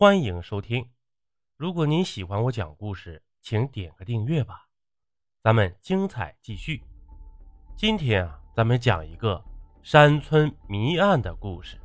欢迎收听。如果您喜欢我讲故事，请点个订阅吧。咱们精彩继续。今天啊，咱们讲一个山村谜案的故事。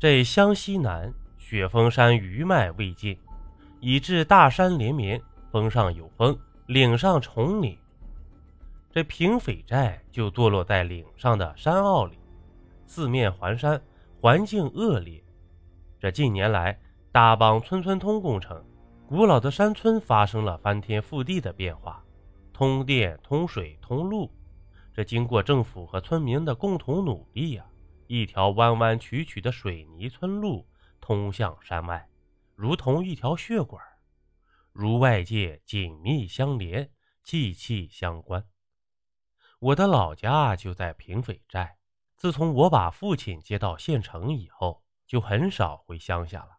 这湘西南雪峰山余脉未尽，以致大山连绵，峰上有峰，岭上重岭。这平匪寨就坐落在岭上的山坳里，四面环山，环境恶劣。这近年来，大帮村村通工程，古老的山村发生了翻天覆地的变化，通电、通水、通路。这经过政府和村民的共同努力呀，一条弯弯曲曲的水泥村路通向山外，如同一条血管，如外界紧密相连，息息相关。我的老家就在平匪寨，自从我把父亲接到县城以后。就很少回乡下了，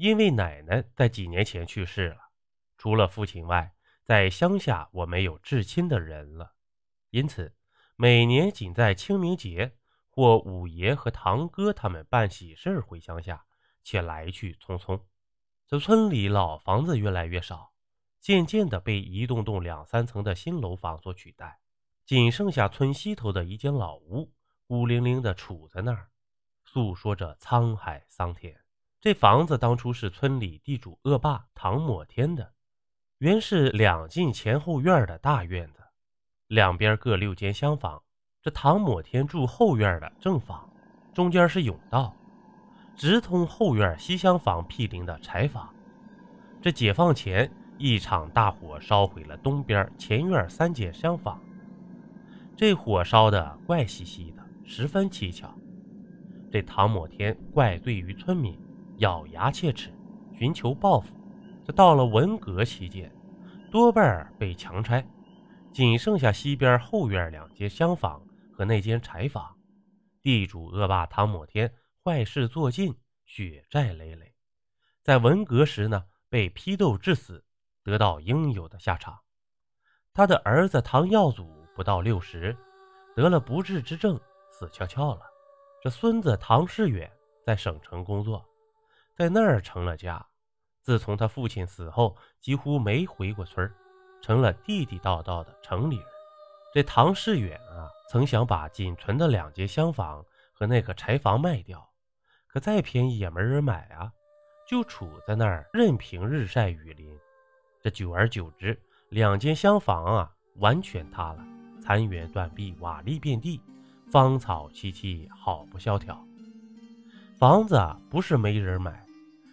因为奶奶在几年前去世了。除了父亲外，在乡下我没有至亲的人了，因此每年仅在清明节或五爷和堂哥他们办喜事回乡下，且来去匆匆。这村里老房子越来越少，渐渐的被一栋栋两三层的新楼房所取代，仅剩下村西头的一间老屋，孤零零的杵在那儿。诉说着沧海桑田。这房子当初是村里地主恶霸唐某天的，原是两进前后院的大院子，两边各六间厢房。这唐某天住后院的正房，中间是甬道，直通后院西厢房毗邻的柴房。这解放前，一场大火烧毁了东边前院三间厢房，这火烧的怪兮兮的，十分蹊跷。这唐某天怪罪于村民，咬牙切齿，寻求报复。这到了文革期间，多半被强拆，仅剩下西边后院两间厢房和那间柴房。地主恶霸唐某天坏事做尽，血债累累，在文革时呢被批斗致死，得到应有的下场。他的儿子唐耀祖不到六十，得了不治之症，死翘翘了。这孙子唐世远在省城工作，在那儿成了家。自从他父亲死后，几乎没回过村儿成了地地道道的城里人。这唐世远啊，曾想把仅存的两间厢房和那个柴房卖掉，可再便宜也没人买啊，就杵在那儿任凭日晒雨淋。这久而久之，两间厢房啊，完全塌了，残垣断壁，瓦砾遍地。芳草萋萋，好不萧条。房子啊不是没人买，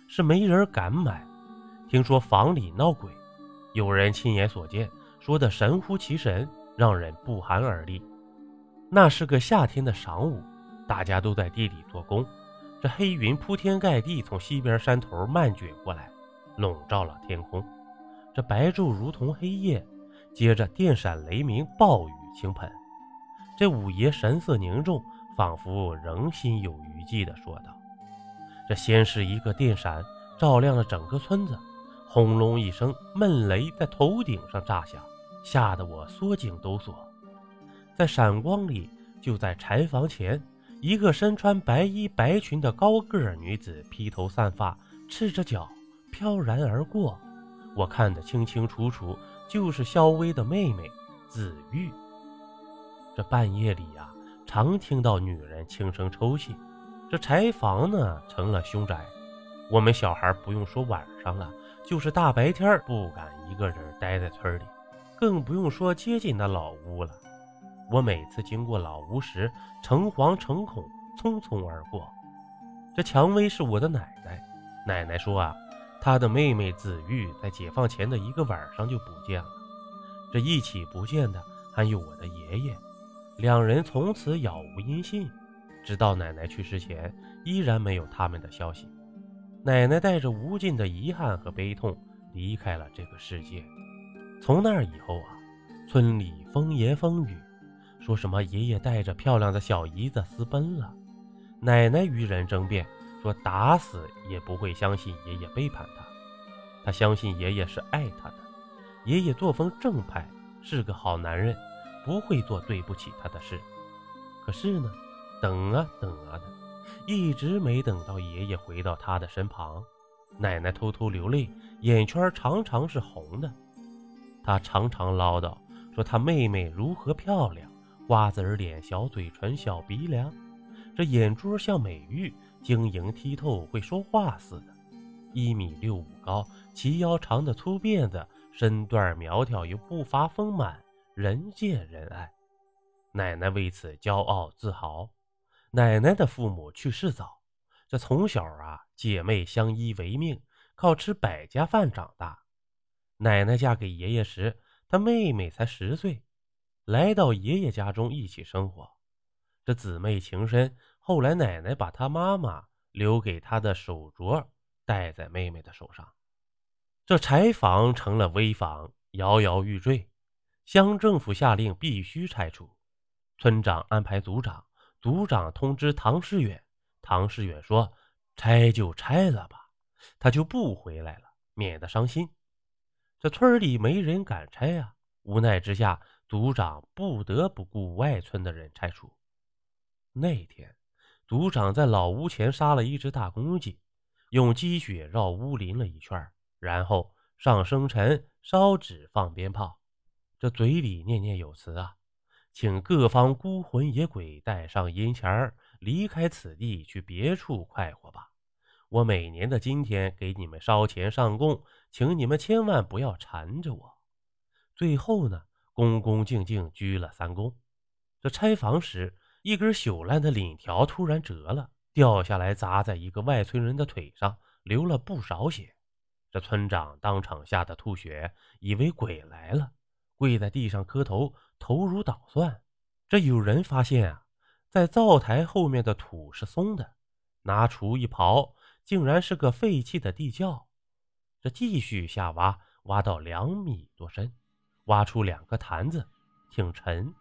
是没人敢买。听说房里闹鬼，有人亲眼所见，说的神乎其神，让人不寒而栗。那是个夏天的晌午，大家都在地里做工，这黑云铺天盖地从西边山头漫卷过来，笼罩了天空。这白昼如同黑夜，接着电闪雷鸣，暴雨倾盆。这五爷神色凝重，仿佛仍心有余悸地说道：“这先是一个电闪，照亮了整个村子，轰隆一声，闷雷在头顶上炸响，吓得我缩颈哆嗦。在闪光里，就在柴房前，一个身穿白衣白裙的高个儿女子，披头散发，赤着脚飘然而过。我看得清清楚楚，就是肖薇的妹妹紫玉。”这半夜里呀，常听到女人轻声抽泣。这柴房呢，成了凶宅。我们小孩不用说晚上了，就是大白天不敢一个人待在村里，更不用说接近那老屋了。我每次经过老屋时，诚惶诚恐，匆匆而过。这蔷薇是我的奶奶，奶奶说啊，她的妹妹紫玉在解放前的一个晚上就不见了。这一起不见的还有我的爷爷。两人从此杳无音信，直到奶奶去世前，依然没有他们的消息。奶奶带着无尽的遗憾和悲痛离开了这个世界。从那以后啊，村里风言风语，说什么爷爷带着漂亮的小姨子私奔了。奶奶与人争辩，说打死也不会相信爷爷背叛她。她相信爷爷是爱她的。爷爷作风正派，是个好男人。不会做对不起她的事，可是呢，等啊等啊的，一直没等到爷爷回到他的身旁。奶奶偷偷流泪，眼圈常常是红的。她常常唠叨说她妹妹如何漂亮，瓜子脸、小嘴唇、小鼻梁，这眼珠像美玉，晶莹剔透，会说话似的。一米六五高，齐腰长的粗辫子，身段苗条又步伐丰满，人见人爱。奶奶为此骄傲自豪。奶奶的父母去世早，这从小啊，姐妹相依为命，靠吃百家饭长大。奶奶嫁给爷爷时，她妹妹才十岁，来到爷爷家中一起生活。这姊妹情深，后来奶奶把她妈妈留给她的手镯戴在妹妹的手上。这柴房成了危房，摇摇欲坠。乡政府下令必须拆除，村长安排组长。组长通知唐世远，唐世远说：“拆就拆了吧，他就不回来了，免得伤心。”这村里没人敢拆啊，无奈之下，组长不得不雇外村的人拆除。那天，组长在老屋前杀了一只大公鸡，用鸡血绕屋淋了一圈，然后上生辰、烧纸、放鞭炮，这嘴里念念有词啊。请各方孤魂野鬼带上银钱儿，离开此地，去别处快活吧。我每年的今天给你们烧钱上供，请你们千万不要缠着我。最后呢，恭恭敬敬鞠了三躬。这拆房时，一根朽烂的领条突然折了，掉下来砸在一个外村人的腿上，流了不少血。这村长当场吓得吐血，以为鬼来了。跪在地上磕头，头如捣蒜。这有人发现啊，在灶台后面的土是松的，拿锄一刨，竟然是个废弃的地窖。这继续下挖，挖到两米多深，挖出两个坛子，挺沉。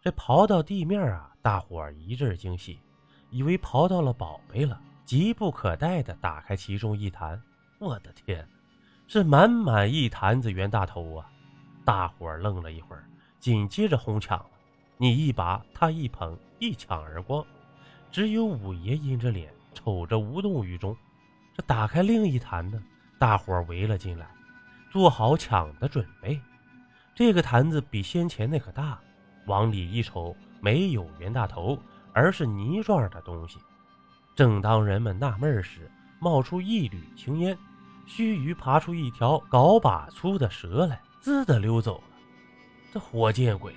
这刨到地面啊，大伙儿一阵惊喜，以为刨到了宝贝了，急不可待地打开其中一坛。我的天，是满满一坛子袁大头啊！大伙愣了一会儿，紧接着哄抢了。你一把，他一捧，一抢而光。只有五爷阴着脸，瞅着无动于衷。这打开另一坛呢，大伙围了进来，做好抢的准备。这个坛子比先前那个大，往里一瞅，没有袁大头，而是泥状的东西。正当人们纳闷时，冒出一缕青烟，须臾爬出一条镐把粗的蛇来。滋的溜走了，这活见鬼！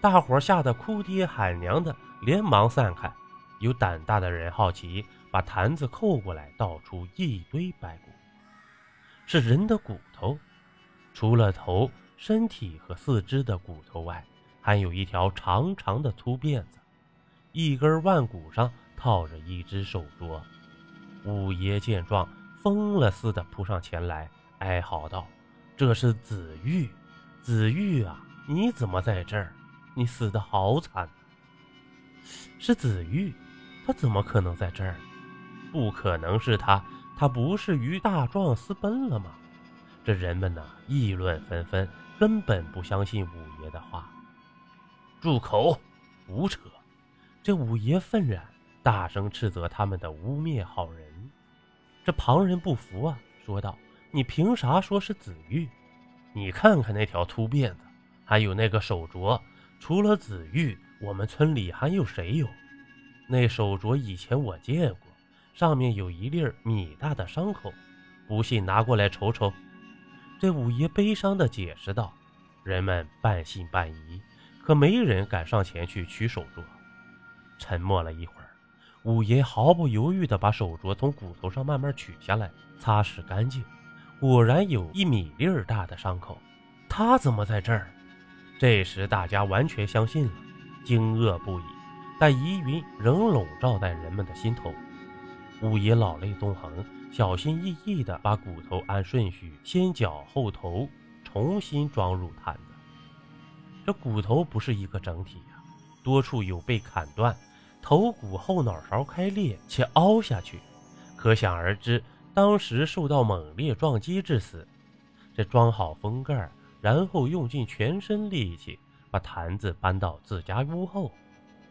大伙吓得哭爹喊娘的，连忙散开。有胆大的人好奇，把坛子扣过来，倒出一堆白骨，是人的骨头。除了头、身体和四肢的骨头外，还有一条长长的粗辫子，一根腕骨上套着一只手镯。五爷见状，疯了似的扑上前来，哀嚎道。这是紫玉，紫玉啊！你怎么在这儿？你死的好惨！是紫玉，他怎么可能在这儿？不可能是他，他不是与大壮私奔了吗？这人们呢，议论纷纷，根本不相信五爷的话。住口！胡扯！这五爷愤然，大声斥责他们的污蔑好人。这旁人不服啊，说道。你凭啥说是紫玉？你看看那条粗辫子，还有那个手镯，除了紫玉，我们村里还有谁有？那手镯以前我见过，上面有一粒米大的伤口，不信拿过来瞅瞅。这五爷悲伤地解释道。人们半信半疑，可没人敢上前去取手镯。沉默了一会儿，五爷毫不犹豫地把手镯从骨头上慢慢取下来，擦拭干净。果然有一米粒儿大的伤口，他怎么在这儿？这时大家完全相信了，惊愕不已，但疑云仍笼罩在人们的心头。五爷老泪纵横，小心翼翼地把骨头按顺序先脚后头重新装入坛子。这骨头不是一个整体呀，多处有被砍断，头骨后脑勺开裂且凹下去，可想而知。当时受到猛烈撞击致死。这装好封盖，然后用尽全身力气把坛子搬到自家屋后，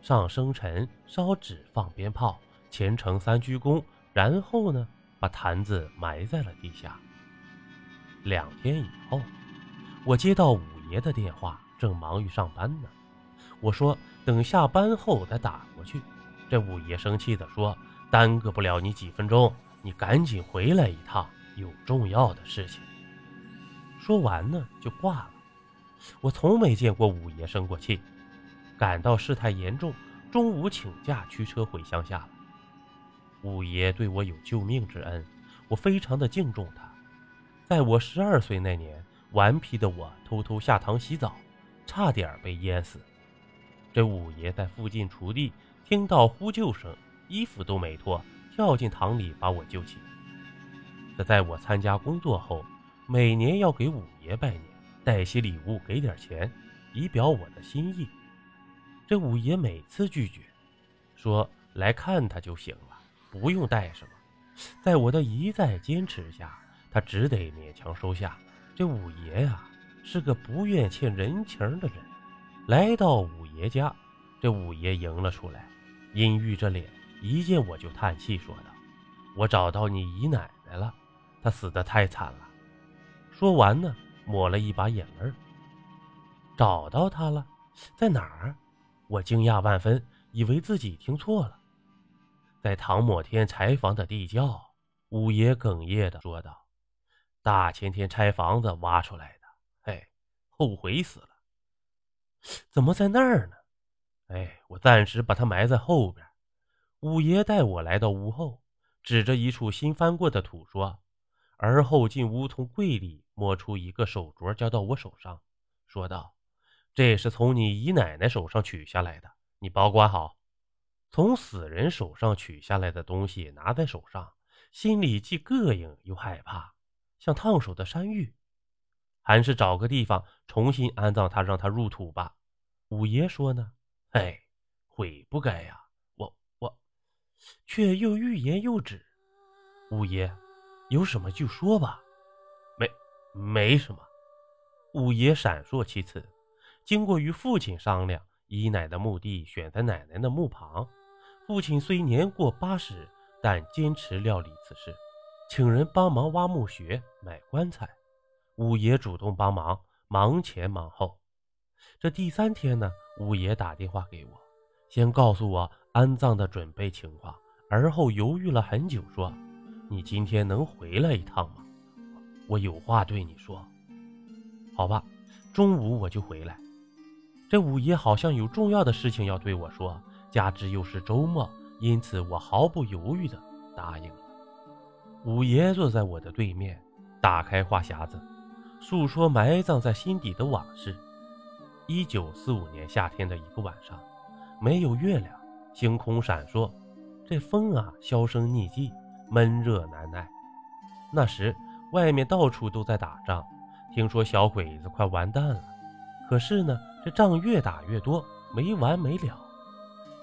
上生辰、烧纸、放鞭炮，虔诚三鞠躬，然后呢，把坛子埋在了地下。两天以后，我接到五爷的电话，正忙于上班呢。我说等下班后再打过去。这五爷生气地说：“耽搁不了你几分钟，你赶紧回来一趟，有重要的事情。”说完呢，就挂了。我从没见过五爷生过气，感到事态严重，中午请假驱车回乡下了。五爷对我有救命之恩，我非常的敬重他。在我十二岁那年，顽皮的我偷偷下塘洗澡，差点被淹死。这五爷在附近锄地，听到呼救声，衣服都没脱，跳进塘里把我救起。这在我参加工作后，每年要给五爷拜年，带些礼物，给点钱，以表我的心意。这五爷每次拒绝，说来看他就行了，不用带什么。在我的一再坚持下。他只得勉强收下。这五爷呀，是个不愿欠人情的人。来到五爷家，这五爷迎了出来，阴郁着脸，一见我就叹气，说道：“我找到你姨奶奶了，她死得太惨了。”说完呢，抹了一把眼泪。找到她了，在哪儿？我惊讶万分，以为自己听错了。在唐某天柴房的地窖。五爷哽咽地说道。大前天拆房子挖出来的，哎，后悔死了。怎么在那儿呢？哎，我暂时把它埋在后边。五爷带我来到屋后，指着一处新翻过的土说：“而后进屋，从柜里摸出一个手镯，交到我手上，说道：‘这是从你姨奶奶手上取下来的，你保管好。’从死人手上取下来的东西拿在手上，心里既膈应又害怕。”像烫手的山芋，还是找个地方重新安葬他，让他入土吧。五爷说呢，哎，悔不该呀，却又欲言又止。五爷，有什么就说吧。没，没什么。五爷闪烁其词，经过与父亲商量，姨奶的墓地选在奶奶的墓旁。父亲虽年过八十，但坚持料理此事。请人帮忙挖墓穴、买棺材，五爷主动帮忙，忙前忙后。这第三天呢，五爷打电话给我，先告诉我安葬的准备情况，而后犹豫了很久，说：“你今天能回来一趟吗？我有话对你说。”好吧，中午我就回来。这五爷好像有重要的事情要对我说，加之又是周末，因此我毫不犹豫地答应了。五爷坐在我的对面，打开话匣子，诉说埋葬在心底的往事。一九四五年夏天的一个晚上，没有月亮，星空闪烁，这风啊销声匿迹，闷热难耐。那时外面到处都在打仗，听说小鬼子快完蛋了。可是呢，这仗越打越多，没完没了。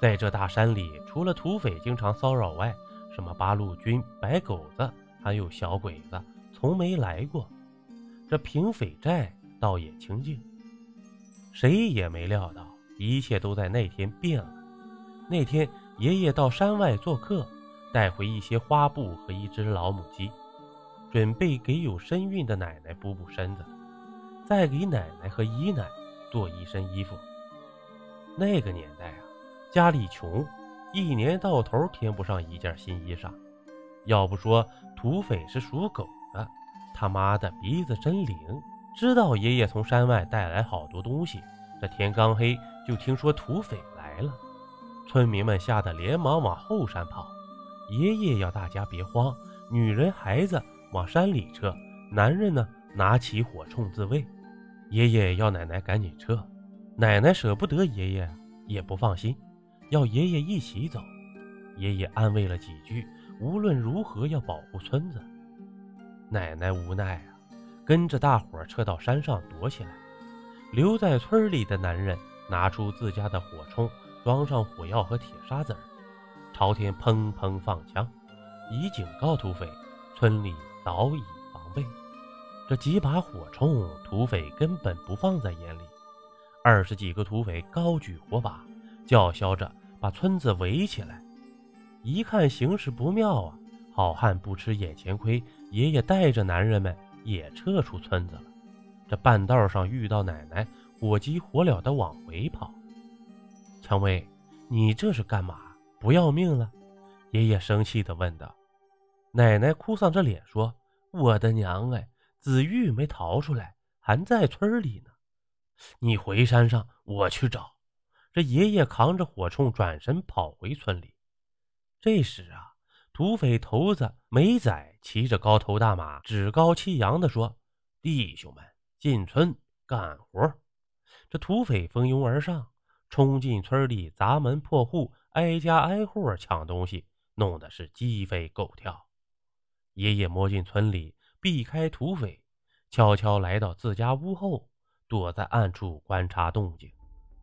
在这大山里，除了土匪经常骚扰外，什么八路军、白狗子，还有小鬼子，从没来过。这平匪寨倒也清静。谁也没料到，一切都在那天变了。那天，爷爷到山外做客，带回一些花布和一只老母鸡，准备给有身孕的奶奶补补身子，再给奶奶和姨奶做一身衣服。那个年代啊，家里穷。一年到头添不上一件新衣裳，要不说土匪是属狗的，他妈的鼻子真灵，知道爷爷从山外带来好多东西。这天刚黑就听说土匪来了，村民们吓得连忙往后山跑。爷爷要大家别慌，女人孩子往山里撤，男人呢拿起火铳自卫。爷爷要奶奶赶紧撤，奶奶舍不得爷爷，也不放心。要爷爷一起走，爷爷安慰了几句，无论如何要保护村子。奶奶无奈啊，跟着大伙撤到山上躲起来。留在村里的男人拿出自家的火铳，装上火药和铁沙子儿，朝天砰砰放枪，以警告土匪。村里早已防备。这几把火铳，土匪根本不放在眼里。二十几个土匪高举火把。叫嚣着把村子围起来，一看形势不妙啊，好汉不吃眼前亏，爷爷带着男人们也撤出村子了。这半道上遇到奶奶，火急火燎地往回跑。蔷薇，你这是干嘛？不要命了？爷爷生气地问道。奶奶哭丧着脸说：“我的娘哎，子玉没逃出来，还在村里呢。你回山上，我去找。”这爷爷扛着火铳转身跑回村里。这时啊，土匪头子梅仔骑着高头大马，趾高气扬地说：“弟兄们，进村干活！”这土匪蜂拥而上，冲进村里，砸门破户，挨家挨户抢东西，弄得是鸡飞狗跳。爷爷摸进村里，避开土匪，悄悄来到自家屋后，躲在暗处观察动静。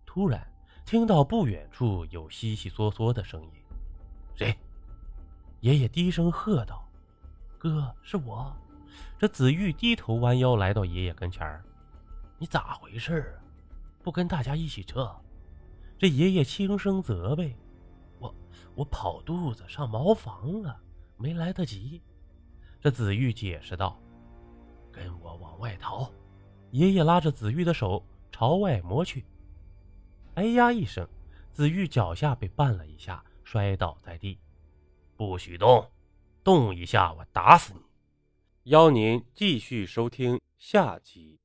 突然，听到不远处有悉悉嗦嗦的声音，谁？爷爷低声喝道：“哥，是我。”这子玉低头弯腰来到爷爷跟前儿：“你咋回事啊？不跟大家一起撤？”这爷爷轻声责备：“我我跑肚子上茅房了，没来得及。”这子玉解释道：“跟我往外逃。”爷爷拉着子玉的手朝外摸去。哎呀一声，子玉脚下被绊了一下，摔倒在地。不许动，动一下我打死你！邀您继续收听下集。